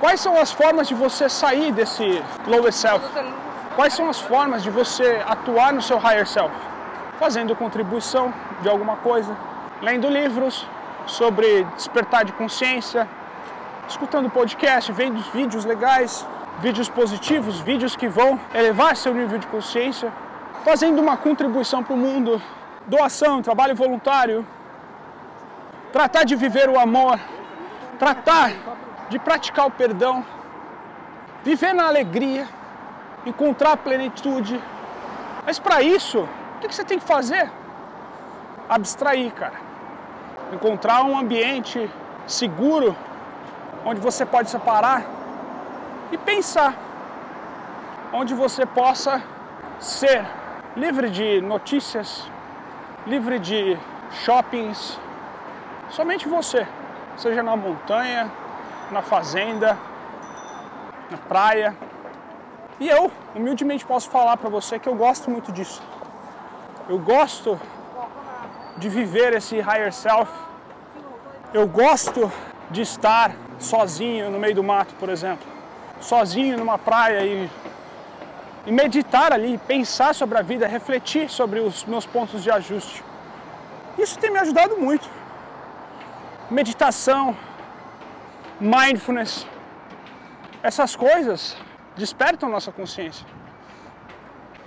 Quais são as formas de você sair desse lower self? Quais são as formas de você atuar no seu higher self? Fazendo contribuição de alguma coisa, lendo livros sobre despertar de consciência, escutando podcast, vendo vídeos legais, vídeos positivos, vídeos que vão elevar seu nível de consciência, fazendo uma contribuição para o mundo, doação, trabalho voluntário, tratar de viver o amor, tratar de praticar o perdão, viver na alegria, encontrar plenitude. Mas para isso, o que você tem que fazer? Abstrair, cara. Encontrar um ambiente seguro onde você pode separar e pensar, onde você possa ser livre de notícias, livre de shoppings, somente você, seja na montanha, na fazenda, na praia. E eu, humildemente, posso falar para você que eu gosto muito disso. Eu gosto de viver esse higher self. Eu gosto de estar sozinho no meio do mato, por exemplo. Sozinho numa praia e, e meditar ali, pensar sobre a vida, refletir sobre os meus pontos de ajuste. Isso tem me ajudado muito. Meditação, mindfulness, essas coisas despertam nossa consciência.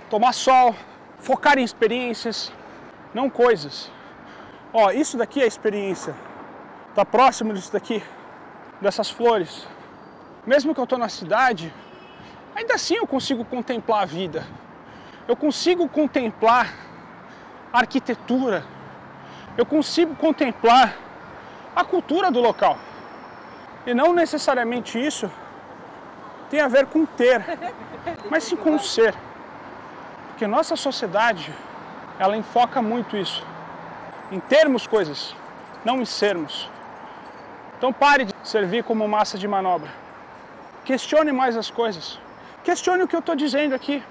Tomar sol, focar em experiências, não coisas. Ó, isso daqui é experiência. Tá próximo disso daqui, dessas flores. Mesmo que eu tô na cidade, ainda assim eu consigo contemplar a vida. Eu consigo contemplar a arquitetura. Eu consigo contemplar a cultura do local. E não necessariamente isso tem a ver com ter, mas sim com ser. Porque nossa sociedade, ela enfoca muito isso. Em termos coisas, não em sermos. Então pare de servir como massa de manobra. Questione mais as coisas. Questione o que eu estou dizendo aqui.